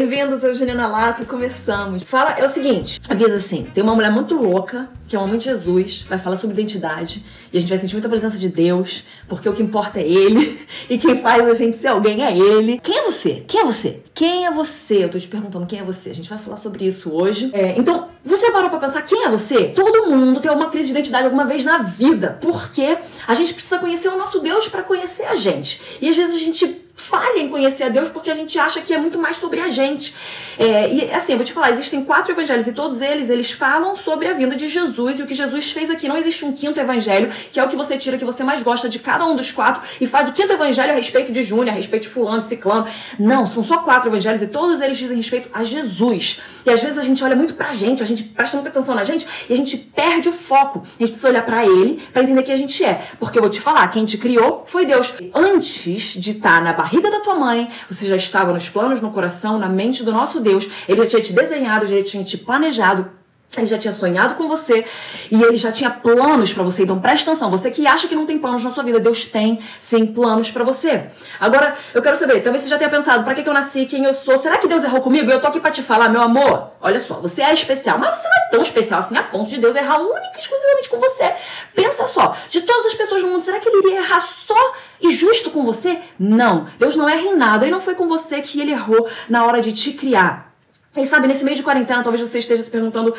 Bem-vindos ao Juliana Lata, começamos. Fala, é o seguinte, avisa assim, tem uma mulher muito louca, que é uma mãe de Jesus, vai falar sobre identidade, e a gente vai sentir muita presença de Deus, porque o que importa é Ele, e quem faz a gente ser alguém é Ele. Quem é você? Quem é você? Quem é você? Eu tô te perguntando quem é você. A gente vai falar sobre isso hoje. É, então, você parou pra pensar quem é você? Todo mundo tem uma crise de identidade alguma vez na vida, porque a gente precisa conhecer o nosso Deus para conhecer a gente. E às vezes a gente falha em conhecer a Deus porque a gente acha que é muito mais sobre a gente. É, e assim, eu vou te falar, existem quatro evangelhos e todos eles, eles falam sobre a vinda de Jesus e o que Jesus fez aqui. Não existe um quinto evangelho, que é o que você tira, que você mais gosta de cada um dos quatro e faz o quinto evangelho a respeito de Júnior, a respeito de fulano, de ciclano. Não, são só quatro evangelhos e todos eles dizem respeito a Jesus. E às vezes a gente olha muito pra gente, a gente presta muita atenção na gente e a gente perde o foco. A gente precisa olhar para ele para entender quem a gente é. Porque eu vou te falar, quem te criou foi Deus. Antes de estar tá na barriga da tua mãe, você já estava nos planos, no coração, na mente do nosso Deus. Ele já tinha te desenhado, já tinha te planejado ele já tinha sonhado com você e ele já tinha planos para você. Então presta atenção, você que acha que não tem planos na sua vida, Deus tem sim planos para você. Agora, eu quero saber, talvez você já tenha pensado, para que, que eu nasci, quem eu sou? Será que Deus errou comigo? Eu tô aqui para te falar, meu amor. Olha só, você é especial, mas você não é tão especial assim a ponto de Deus errar única e exclusivamente com você. Pensa só, de todas as pessoas no mundo, será que ele iria errar só e justo com você? Não. Deus não erra em nada e não foi com você que ele errou na hora de te criar. E sabe, nesse meio de quarentena, talvez você esteja se perguntando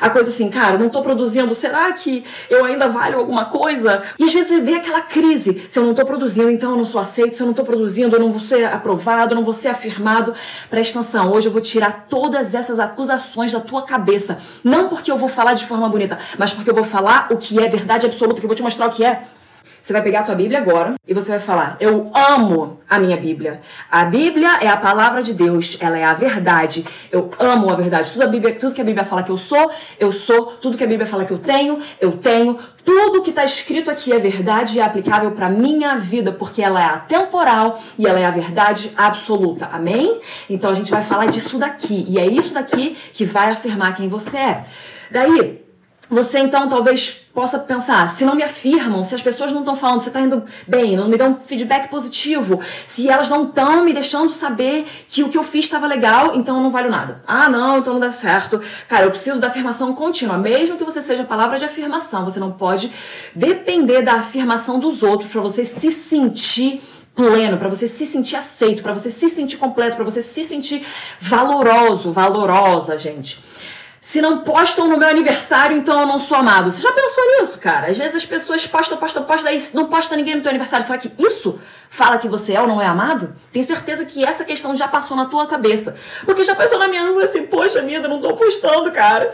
a coisa assim, cara, não tô produzindo, será que eu ainda valho alguma coisa? E às vezes vem aquela crise, se eu não tô produzindo, então eu não sou aceito, se eu não tô produzindo, eu não vou ser aprovado, eu não vou ser afirmado. Presta atenção, hoje eu vou tirar todas essas acusações da tua cabeça. Não porque eu vou falar de forma bonita, mas porque eu vou falar o que é verdade absoluta, que eu vou te mostrar o que é. Você vai pegar a tua Bíblia agora e você vai falar: Eu amo a minha Bíblia. A Bíblia é a palavra de Deus, ela é a verdade. Eu amo a verdade. Tudo, a Bíblia, tudo que a Bíblia fala que eu sou, eu sou. Tudo que a Bíblia fala que eu tenho, eu tenho. Tudo que está escrito aqui é verdade e é aplicável para minha vida, porque ela é atemporal e ela é a verdade absoluta. Amém? Então a gente vai falar disso daqui. E é isso daqui que vai afirmar quem você é. Daí, você então talvez possa pensar, se não me afirmam, se as pessoas não estão falando, você está indo bem, não me dão feedback positivo, se elas não estão me deixando saber que o que eu fiz estava legal, então eu não valho nada. Ah, não, então não dá certo. Cara, eu preciso da afirmação contínua, mesmo que você seja palavra de afirmação, você não pode depender da afirmação dos outros para você se sentir pleno, para você se sentir aceito, para você se sentir completo, para você se sentir valoroso, valorosa, gente. Se não postam no meu aniversário, então eu não sou amado. Você já pensou nisso, cara? Às vezes as pessoas postam, postam, postam, daí não posta ninguém no teu aniversário. Será que isso fala que você é ou não é amado? Tenho certeza que essa questão já passou na tua cabeça. Porque já passou na minha e assim, poxa vida, não tô postando, cara.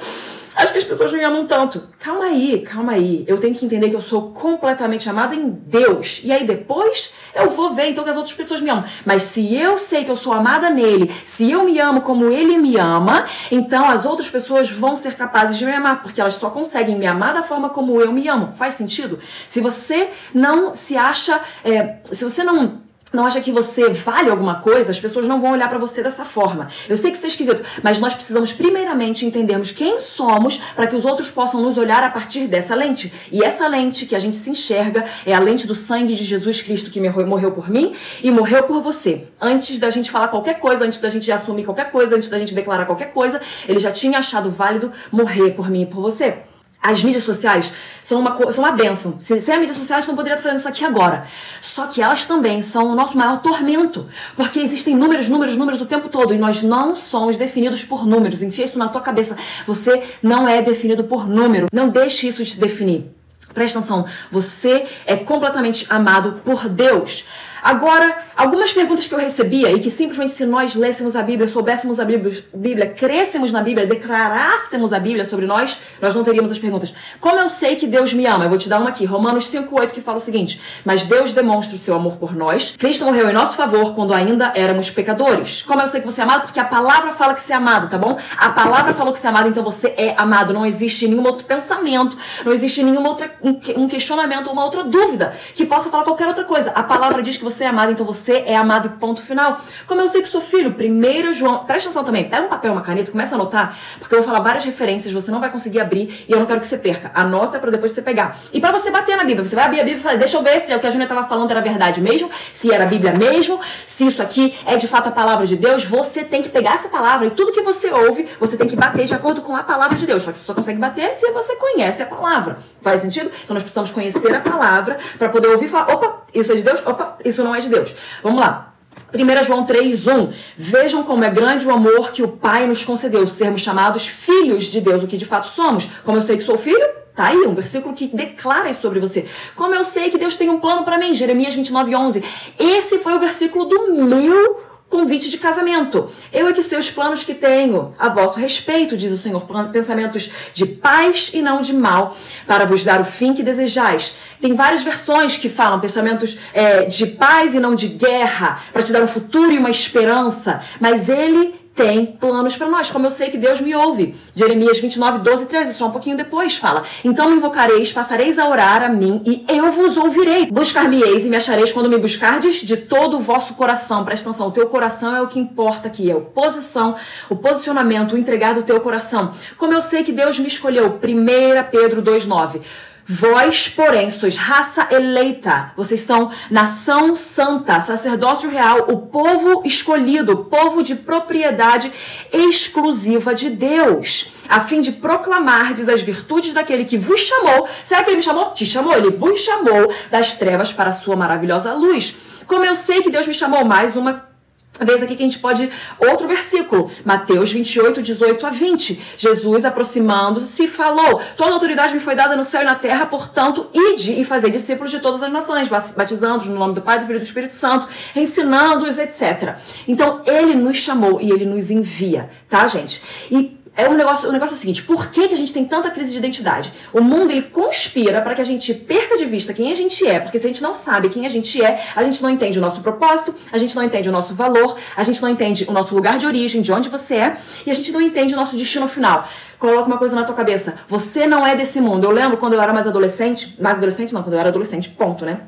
Acho que as pessoas me amam tanto. Calma aí, calma aí. Eu tenho que entender que eu sou completamente amada em Deus. E aí depois eu vou ver então que as outras pessoas me amam. Mas se eu sei que eu sou amada nele, se eu me amo como ele me ama, então as outras pessoas vão ser capazes de me amar, porque elas só conseguem me amar da forma como eu me amo. Faz sentido? Se você não se acha, é, se você não não acha que você vale alguma coisa, as pessoas não vão olhar para você dessa forma. Eu sei que isso é esquisito, mas nós precisamos primeiramente entendermos quem somos para que os outros possam nos olhar a partir dessa lente. E essa lente que a gente se enxerga é a lente do sangue de Jesus Cristo que morreu por mim e morreu por você. Antes da gente falar qualquer coisa, antes da gente assumir qualquer coisa, antes da gente declarar qualquer coisa, ele já tinha achado válido morrer por mim e por você. As mídias sociais são uma, são uma benção. Sem, sem a mídia social, a gente não poderia estar fazendo isso aqui agora. Só que elas também são o nosso maior tormento. Porque existem números, números, números o tempo todo. E nós não somos definidos por números. Enfia isso na tua cabeça. Você não é definido por número. Não deixe isso te definir. Presta atenção. Você é completamente amado por Deus. Agora, algumas perguntas que eu recebia e que simplesmente se nós lêssemos a Bíblia, soubéssemos a Bíblia, Bíblia, crescemos na Bíblia, declarássemos a Bíblia sobre nós, nós não teríamos as perguntas. Como eu sei que Deus me ama? Eu vou te dar uma aqui, Romanos 5:8 que fala o seguinte: "Mas Deus demonstra o seu amor por nós. Cristo morreu em nosso favor quando ainda éramos pecadores." Como eu sei que você é amado? Porque a palavra fala que você é amado, tá bom? A palavra falou que você é amado, então você é amado. Não existe nenhum outro pensamento, não existe nenhum outro um questionamento, uma outra dúvida que possa falar qualquer outra coisa. A palavra diz que você você é amado, então você é amado ponto final. Como eu sei que sou filho, primeiro João, presta atenção também, pega um papel, uma caneta, começa a anotar, porque eu vou falar várias referências, você não vai conseguir abrir e eu não quero que você perca. Anota para depois você pegar. E para você bater na Bíblia, você vai abrir a Bíblia e falar, deixa eu ver se é o que a Júnia estava falando era verdade mesmo, se era a Bíblia mesmo, se isso aqui é de fato a palavra de Deus, você tem que pegar essa palavra e tudo que você ouve, você tem que bater de acordo com a palavra de Deus. Só que você só consegue bater se você conhece a palavra. Faz sentido? Então nós precisamos conhecer a palavra para poder ouvir e falar, opa, isso é de Deus, opa, isso não é de Deus. Vamos lá. 1 João 3,1 Vejam como é grande o amor que o Pai nos concedeu, sermos chamados filhos de Deus, o que de fato somos. Como eu sei que sou filho, tá aí um versículo que declara sobre você. Como eu sei que Deus tem um plano para mim, Jeremias 29,11. Esse foi o versículo do meu convite de casamento. Eu é que sei os planos que tenho a vosso respeito, diz o Senhor, pensamentos de paz e não de mal, para vos dar o fim que desejais. Tem várias versões que falam pensamentos é, de paz e não de guerra, para te dar um futuro e uma esperança. Mas ele tem planos para nós, como eu sei que Deus me ouve. Jeremias 29, 12 e 13, só um pouquinho depois fala. Então me invocareis, passareis a orar a mim e eu vos ouvirei. Buscar-me-eis e me achareis quando me buscardes de todo o vosso coração. Presta atenção, o teu coração é o que importa aqui, é a posição, o posicionamento, o entregar do teu coração. Como eu sei que Deus me escolheu, 1 Pedro 2, 9. Vós, porém, sois raça eleita, vocês são nação santa, sacerdócio real, o povo escolhido, povo de propriedade exclusiva de Deus, a fim de proclamardes as virtudes daquele que vos chamou. Será que ele me chamou? Te chamou, ele vos chamou das trevas para a sua maravilhosa luz. Como eu sei que Deus me chamou, mais uma vez aqui que a gente pode. Outro versículo, Mateus 28, 18 a 20. Jesus, aproximando-se, falou: Toda autoridade me foi dada no céu e na terra, portanto, ide e fazer discípulos de todas as nações, batizando-os no nome do Pai, do Filho e do Espírito Santo, ensinando-os, etc. Então, ele nos chamou e ele nos envia, tá, gente? E é um negócio, o negócio é o seguinte, por que, que a gente tem tanta crise de identidade? O mundo ele conspira para que a gente perca de vista quem a gente é, porque se a gente não sabe quem a gente é, a gente não entende o nosso propósito, a gente não entende o nosso valor, a gente não entende o nosso lugar de origem, de onde você é, e a gente não entende o nosso destino final. Coloca uma coisa na tua cabeça, você não é desse mundo. Eu lembro quando eu era mais adolescente, mais adolescente não, quando eu era adolescente, ponto, né?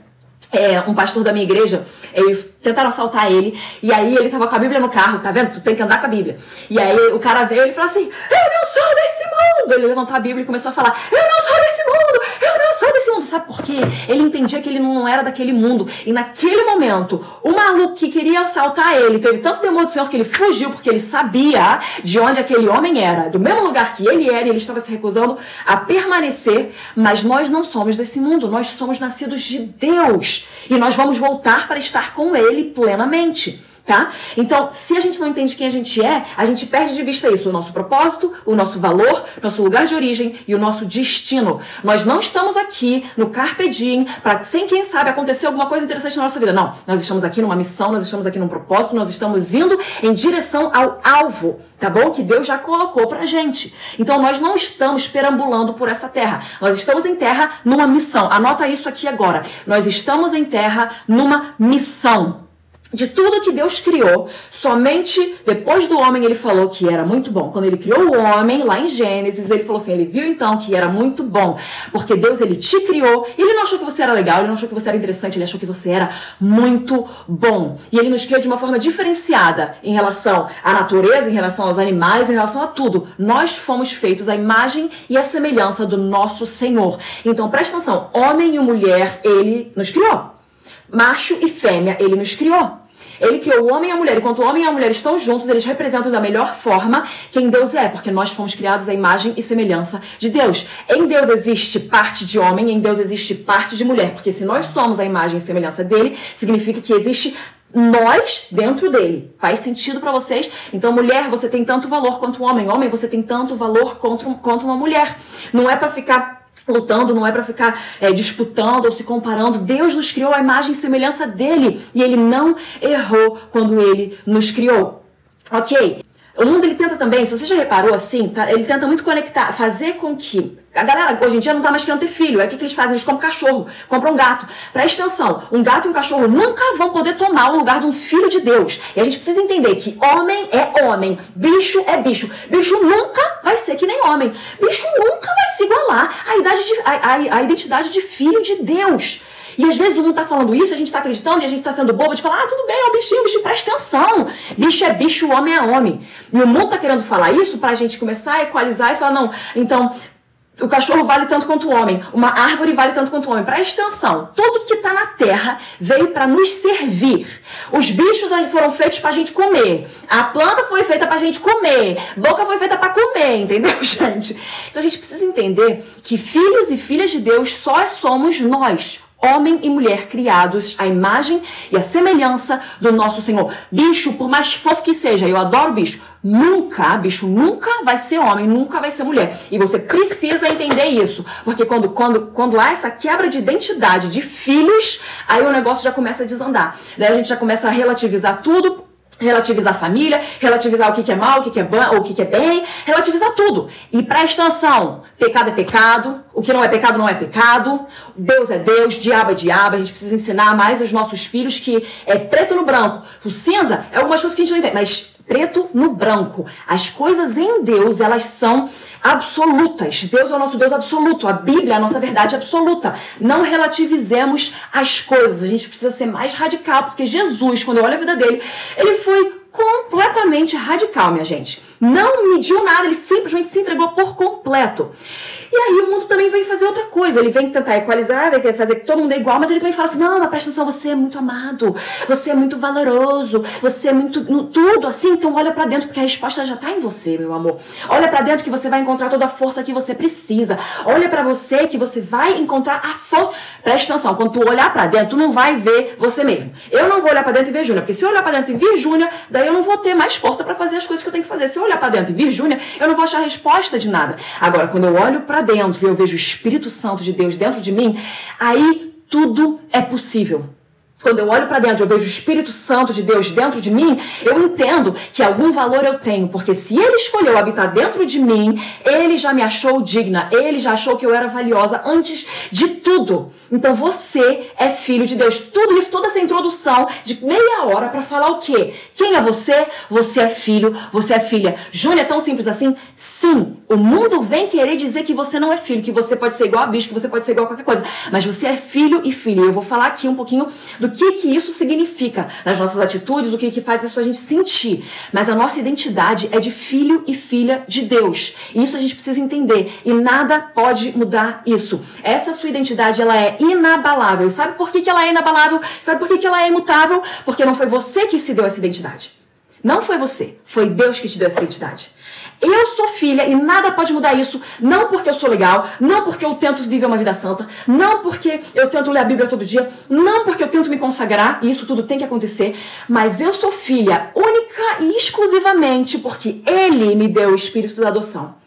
É, um pastor da minha igreja, eles tentaram assaltar ele, e aí ele tava com a Bíblia no carro, tá vendo? Tu tem que andar com a Bíblia. E aí o cara veio e falou assim: Eu não sou desse mundo! Ele levantou a Bíblia e começou a falar: Eu não sou desse mundo! Sou desse mundo! Sabe por quê? Ele entendia que ele não era daquele mundo. E naquele momento, o maluco que queria assaltar ele teve tanto temor do Senhor que ele fugiu, porque ele sabia de onde aquele homem era, do mesmo lugar que ele era, e ele estava se recusando a permanecer. Mas nós não somos desse mundo, nós somos nascidos de Deus. E nós vamos voltar para estar com Ele plenamente tá? Então, se a gente não entende quem a gente é, a gente perde de vista isso, o nosso propósito, o nosso valor, nosso lugar de origem e o nosso destino. Nós não estamos aqui no carpe diem para sem quem sabe acontecer alguma coisa interessante na nossa vida. Não, nós estamos aqui numa missão, nós estamos aqui num propósito, nós estamos indo em direção ao alvo, tá bom? Que Deus já colocou pra gente. Então, nós não estamos perambulando por essa terra. Nós estamos em terra numa missão. Anota isso aqui agora. Nós estamos em terra numa missão de tudo que Deus criou, somente depois do homem ele falou que era muito bom. Quando ele criou o homem, lá em Gênesis, ele falou assim, ele viu então que era muito bom, porque Deus ele te criou, ele não achou que você era legal, ele não achou que você era interessante, ele achou que você era muito bom. E ele nos criou de uma forma diferenciada em relação à natureza, em relação aos animais, em relação a tudo. Nós fomos feitos à imagem e à semelhança do nosso Senhor. Então presta atenção, homem e mulher, ele nos criou. Macho e fêmea, ele nos criou. Ele criou o homem e a mulher. Enquanto o homem e a mulher estão juntos, eles representam da melhor forma quem Deus é, porque nós fomos criados à imagem e semelhança de Deus. Em Deus existe parte de homem, em Deus existe parte de mulher, porque se nós somos a imagem e semelhança dele, significa que existe nós dentro dele. Faz sentido para vocês? Então, mulher, você tem tanto valor quanto um homem. Homem, você tem tanto valor quanto, quanto uma mulher. Não é para ficar lutando, não é para ficar é, disputando ou se comparando. Deus nos criou a imagem e semelhança dele e ele não errou quando ele nos criou. Ok? O mundo ele tenta também, se você já reparou assim, tá, ele tenta muito conectar, fazer com que a galera hoje em dia não tá mais querendo ter filho. É o que, que eles fazem? Eles compram cachorro, compram um gato. Presta atenção, um gato e um cachorro nunca vão poder tomar o lugar de um filho de Deus. E a gente precisa entender que homem é homem, bicho é bicho. Bicho nunca vai ser que nem homem. Bicho nunca igualar à, idade de, à, à, à identidade de filho de Deus. E às vezes o mundo tá falando isso, a gente tá acreditando e a gente tá sendo bobo de falar, ah, tudo bem, é o bichinho, bicho, presta atenção. Bicho é bicho, homem é homem. E o mundo tá querendo falar isso pra gente começar a equalizar e falar, não, então o cachorro vale tanto quanto o homem, uma árvore vale tanto quanto o homem. Para extensão, tudo que está na terra veio para nos servir. Os bichos foram feitos para a gente comer. A planta foi feita para a gente comer. Boca foi feita para comer, entendeu, gente? Então a gente precisa entender que filhos e filhas de Deus só somos nós homem e mulher criados à imagem e à semelhança do nosso Senhor. Bicho, por mais fofo que seja, eu adoro bicho, nunca, bicho, nunca vai ser homem, nunca vai ser mulher. E você precisa entender isso, porque quando, quando, quando há essa quebra de identidade de filhos, aí o negócio já começa a desandar. Daí a gente já começa a relativizar tudo relativizar família, relativizar o que, que é mal, o que, que é bom, o que, que é bem, relativizar tudo. E para extensão, pecado é pecado, o que não é pecado não é pecado, Deus é Deus, diabo é diabo, a gente precisa ensinar mais aos nossos filhos que é preto no branco. O cinza é algumas coisas que a gente não entende, mas preto no branco. As coisas em Deus, elas são absolutas. Deus é o nosso Deus absoluto. A Bíblia é a nossa verdade absoluta. Não relativizemos as coisas. A gente precisa ser mais radical, porque Jesus, quando eu olho a vida dele, ele foi completamente radical, minha gente. Não mediu nada, ele simplesmente se entregou por completo. E aí o mundo também vem fazer outra coisa. Ele vem tentar equalizar, vem fazer que todo mundo é igual, mas ele também fala assim: não, mas presta atenção, você é muito amado, você é muito valoroso, você é muito tudo assim, então olha para dentro, porque a resposta já tá em você, meu amor. Olha para dentro que você vai encontrar toda a força que você precisa. Olha para você que você vai encontrar a força. Presta atenção, quando tu olhar para dentro, tu não vai ver você mesmo. Eu não vou olhar para dentro e ver Júnior, porque se eu olhar para dentro e ver Júnior, daí eu não vou ter mais força para fazer as coisas que eu tenho que fazer. Se eu olhar para dentro e ver Júnior, eu não vou achar resposta de nada. Agora, quando eu olho para dentro e eu vejo o Espírito Santo de Deus dentro de mim, aí tudo é possível. Quando eu olho para dentro, eu vejo o Espírito Santo de Deus dentro de mim, eu entendo que algum valor eu tenho, porque se ele escolheu habitar dentro de mim, ele já me achou digna, ele já achou que eu era valiosa antes de tudo. Então você é filho de Deus. Tudo isso, toda essa introdução de meia hora para falar o quê? Quem é você? Você é filho, você é filha. Júlia, é tão simples assim? Sim, o mundo vem querer dizer que você não é filho, que você pode ser igual a bicho, que você pode ser igual a qualquer coisa, mas você é filho e filha. Eu vou falar aqui um pouquinho do que, que isso significa nas nossas atitudes, o que, que faz isso a gente sentir. Mas a nossa identidade é de filho e filha de Deus. E isso a gente precisa entender. E nada pode mudar isso. Essa sua identidade, ela é inabalável. Sabe por que, que ela é inabalável? Sabe por que, que ela é imutável? Porque não foi você que se deu essa identidade. Não foi você, foi Deus que te deu essa identidade. Eu sou filha e nada pode mudar isso. Não porque eu sou legal, não porque eu tento viver uma vida santa, não porque eu tento ler a Bíblia todo dia, não porque eu tento me consagrar, e isso tudo tem que acontecer, mas eu sou filha única e exclusivamente porque Ele me deu o espírito da adoção.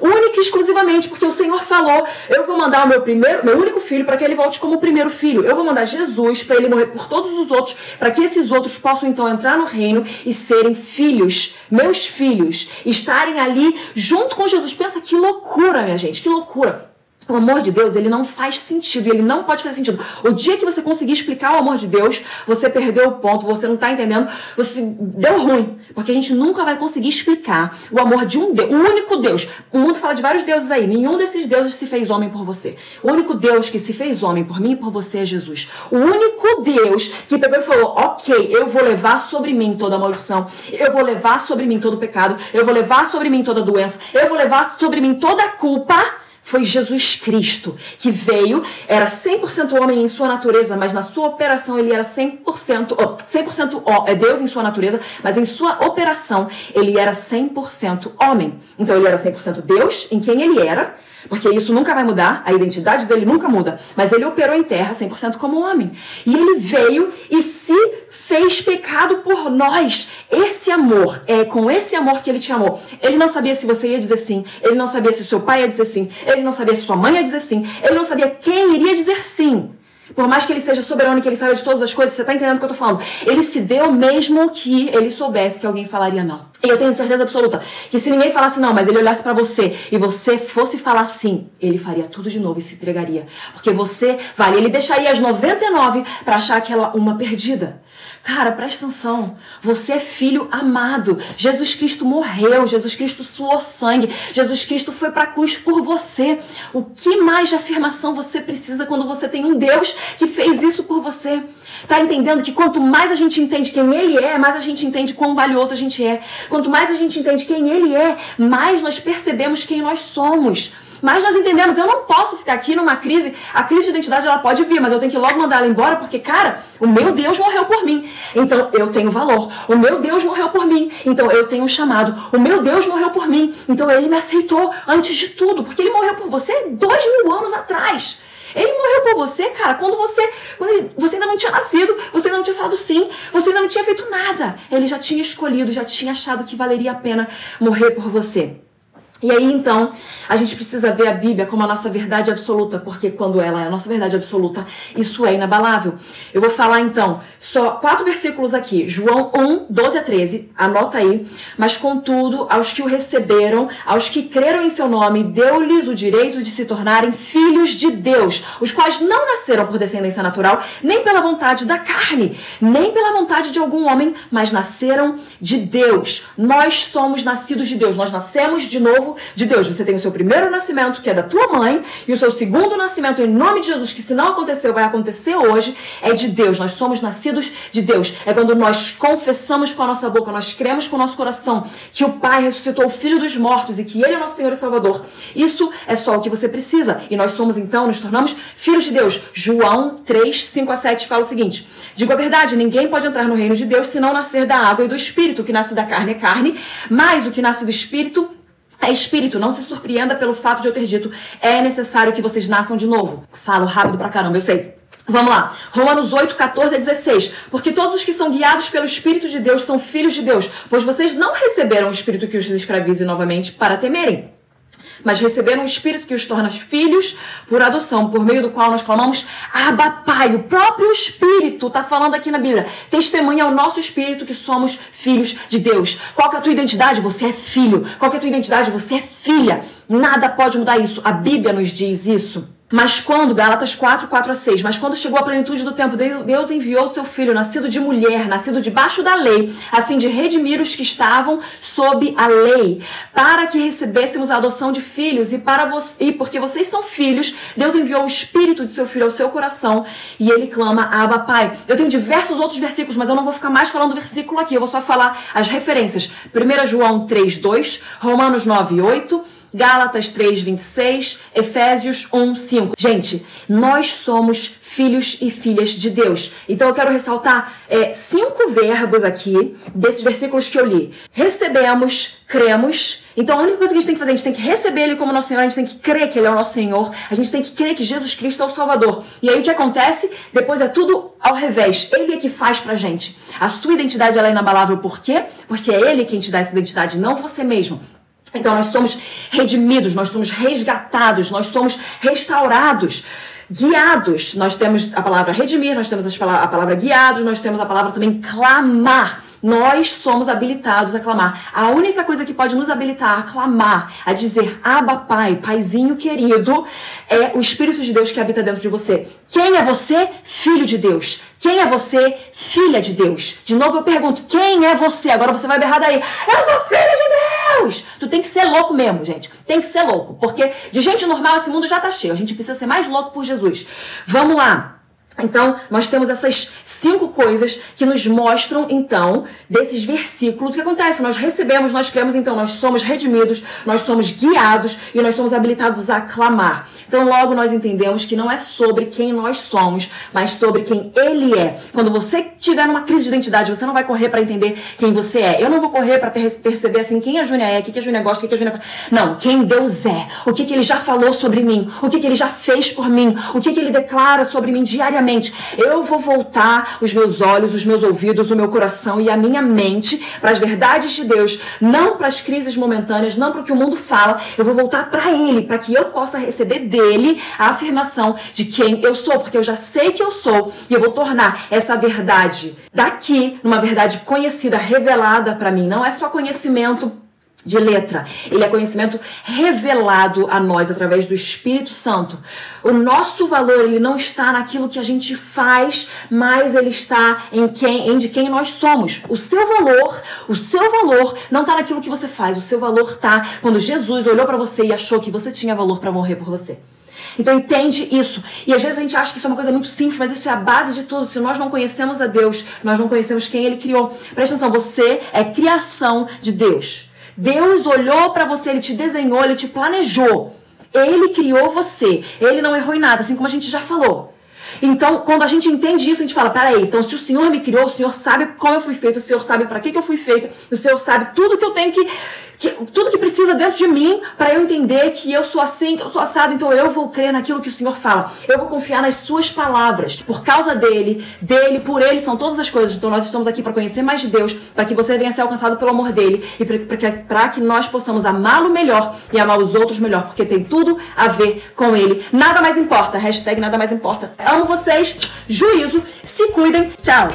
Única e exclusivamente porque o Senhor falou: eu vou mandar o meu primeiro, meu único filho para que ele volte como o primeiro filho. Eu vou mandar Jesus para ele morrer por todos os outros, para que esses outros possam então entrar no reino e serem filhos, meus filhos, estarem ali junto com Jesus. Pensa que loucura, minha gente, que loucura. O amor de Deus, ele não faz sentido, ele não pode fazer sentido. O dia que você conseguir explicar o amor de Deus, você perdeu o ponto, você não está entendendo, você deu ruim. Porque a gente nunca vai conseguir explicar o amor de um Deus, o único Deus. O mundo fala de vários deuses aí, nenhum desses deuses se fez homem por você. O único Deus que se fez homem por mim e por você é Jesus. O único Deus que pegou e falou: Ok, eu vou levar sobre mim toda a maldição, eu vou levar sobre mim todo o pecado, eu vou levar sobre mim toda a doença, eu vou levar sobre mim toda a culpa foi Jesus Cristo, que veio, era 100% homem em sua natureza, mas na sua operação ele era 100%, oh, 100% oh, é Deus em sua natureza, mas em sua operação ele era 100% homem. Então ele era 100% Deus em quem ele era, porque isso nunca vai mudar, a identidade dele nunca muda, mas ele operou em terra 100% como homem. E ele veio e se fez pecado por nós. Esse amor, é com esse amor que ele te amou. Ele não sabia se você ia dizer sim, ele não sabia se seu pai ia dizer sim, ele não sabia se sua mãe ia dizer sim, ele não sabia quem iria dizer sim. Por mais que ele seja soberano e que ele saiba de todas as coisas, você está entendendo o que eu estou falando? Ele se deu mesmo que ele soubesse que alguém falaria não. E eu tenho certeza absoluta que se ninguém falasse não, mas ele olhasse para você e você fosse falar sim, ele faria tudo de novo e se entregaria. Porque você vale, ele deixaria as 99 para achar aquela uma perdida. Cara, presta atenção. Você é filho amado. Jesus Cristo morreu, Jesus Cristo suou sangue, Jesus Cristo foi para a cruz por você. O que mais de afirmação você precisa quando você tem um Deus que fez isso por você? Tá entendendo que quanto mais a gente entende quem ele é, mais a gente entende quão valioso a gente é. Quanto mais a gente entende quem ele é, mais nós percebemos quem nós somos. Mas nós entendemos, eu não posso ficar aqui numa crise. A crise de identidade ela pode vir, mas eu tenho que logo mandar ela embora porque, cara, o meu Deus morreu por mim. Então eu tenho valor. O meu Deus morreu por mim. Então eu tenho um chamado. O meu Deus morreu por mim. Então ele me aceitou antes de tudo. Porque ele morreu por você dois mil anos atrás. Ele morreu por você, cara, quando você, quando ele, você ainda não tinha nascido, você ainda não tinha falado sim, você ainda não tinha feito nada. Ele já tinha escolhido, já tinha achado que valeria a pena morrer por você. E aí então, a gente precisa ver a Bíblia como a nossa verdade absoluta, porque quando ela é a nossa verdade absoluta, isso é inabalável. Eu vou falar então só quatro versículos aqui. João 1, 12 a 13, anota aí. Mas contudo, aos que o receberam, aos que creram em seu nome, deu-lhes o direito de se tornarem filhos de Deus, os quais não nasceram por descendência natural, nem pela vontade da carne, nem pela vontade de algum homem, mas nasceram de Deus. Nós somos nascidos de Deus, nós nascemos de novo de Deus. Você tem o seu primeiro nascimento, que é da tua mãe, e o seu segundo nascimento, em nome de Jesus, que se não aconteceu, vai acontecer hoje, é de Deus. Nós somos nascidos de Deus. É quando nós confessamos com a nossa boca, nós cremos com o nosso coração que o Pai ressuscitou o Filho dos mortos e que Ele é nosso Senhor e Salvador. Isso é só o que você precisa. E nós somos, então, nos tornamos filhos de Deus. João 3, 5 a 7 fala o seguinte: Digo a verdade, ninguém pode entrar no reino de Deus se não nascer da água e do Espírito. O que nasce da carne é carne, mas o que nasce do Espírito é espírito, não se surpreenda pelo fato de eu ter dito é necessário que vocês nasçam de novo. Falo rápido pra caramba, eu sei. Vamos lá, Romanos 8, 14 a 16. Porque todos os que são guiados pelo Espírito de Deus são filhos de Deus, pois vocês não receberam o Espírito que os escravize novamente para temerem mas receberam um Espírito que os torna filhos por adoção, por meio do qual nós clamamos Abba Pai. O próprio Espírito está falando aqui na Bíblia. Testemunha ao nosso Espírito que somos filhos de Deus. Qual é a tua identidade? Você é filho. Qual é a tua identidade? Você é filha. Nada pode mudar isso. A Bíblia nos diz isso. Mas quando, Gálatas 4, 4 a 6, mas quando chegou a plenitude do tempo, Deus enviou seu filho, nascido de mulher, nascido debaixo da lei, a fim de redimir os que estavam sob a lei, para que recebêssemos a adoção de filhos, e para e porque vocês são filhos, Deus enviou o espírito de seu filho ao seu coração, e ele clama, Abba Pai. Eu tenho diversos outros versículos, mas eu não vou ficar mais falando do versículo aqui, eu vou só falar as referências. 1 João 3, 2, Romanos 9, 8, Gálatas 3, 26, Efésios 1, 5. Gente, nós somos filhos e filhas de Deus. Então eu quero ressaltar é, cinco verbos aqui desses versículos que eu li. Recebemos, cremos. Então a única coisa que a gente tem que fazer, a gente tem que receber Ele como nosso Senhor, a gente tem que crer que Ele é o nosso Senhor, a gente tem que crer que Jesus Cristo é o Salvador. E aí o que acontece? Depois é tudo ao revés. Ele é que faz pra gente. A sua identidade ela é inabalável. Por quê? Porque é Ele quem te dá essa identidade, não você mesmo. Então nós somos redimidos, nós somos resgatados, nós somos restaurados, guiados. Nós temos a palavra redimir, nós temos a palavra guiados, nós temos a palavra também clamar. Nós somos habilitados a clamar. A única coisa que pode nos habilitar a clamar, a dizer Abba Pai, Paizinho querido, é o Espírito de Deus que habita dentro de você. Quem é você? Filho de Deus. Quem é você? Filha de Deus. De novo eu pergunto, quem é você? Agora você vai berrar daí. Eu sou filha de Deus! Tu tem que ser louco mesmo, gente. Tem que ser louco. Porque de gente normal esse mundo já tá cheio. A gente precisa ser mais louco por Jesus. Vamos lá. Então, nós temos essas cinco coisas que nos mostram, então, desses versículos. O que acontece? Nós recebemos, nós cremos, então, nós somos redimidos, nós somos guiados e nós somos habilitados a clamar. Então, logo nós entendemos que não é sobre quem nós somos, mas sobre quem Ele é. Quando você tiver numa crise de identidade, você não vai correr para entender quem você é. Eu não vou correr para perceber, assim, quem a Júnia é, o que a Júnia gosta, o que a Júnia. Não, quem Deus é, o que, que Ele já falou sobre mim, o que, que Ele já fez por mim, o que, que Ele declara sobre mim diariamente Eu vou voltar os meus olhos, os meus ouvidos, o meu coração e a minha mente para as verdades de Deus, não para as crises momentâneas, não para o que o mundo fala. Eu vou voltar para Ele, para que eu possa receber dele a afirmação de quem eu sou, porque eu já sei que eu sou e eu vou tornar essa verdade daqui numa verdade conhecida, revelada para mim. Não é só conhecimento de letra. Ele é conhecimento revelado a nós através do Espírito Santo. O nosso valor ele não está naquilo que a gente faz, mas ele está em quem, em de quem nós somos. O seu valor, o seu valor não está naquilo que você faz. O seu valor está quando Jesus olhou para você e achou que você tinha valor para morrer por você. Então entende isso. E às vezes a gente acha que isso é uma coisa muito simples, mas isso é a base de tudo. Se nós não conhecemos a Deus, nós não conhecemos quem Ele criou. Presta atenção, você é criação de Deus. Deus olhou para você, ele te desenhou, ele te planejou. Ele criou você. Ele não errou em nada, assim como a gente já falou. Então, quando a gente entende isso, a gente fala: peraí, então se o Senhor me criou, o Senhor sabe como eu fui feito, o Senhor sabe para que, que eu fui feita, o Senhor sabe tudo que eu tenho que que, tudo que precisa dentro de mim para eu entender que eu sou assim, que eu sou assado, então eu vou crer naquilo que o Senhor fala. Eu vou confiar nas suas palavras. Por causa dele, dele, por ele são todas as coisas. Então nós estamos aqui para conhecer mais de Deus, para que você venha ser alcançado pelo amor dele e para que nós possamos amá-lo melhor e amar os outros melhor, porque tem tudo a ver com ele. Nada mais importa. Hashtag nada mais importa. Amo vocês. Juízo. Se cuidem. Tchau.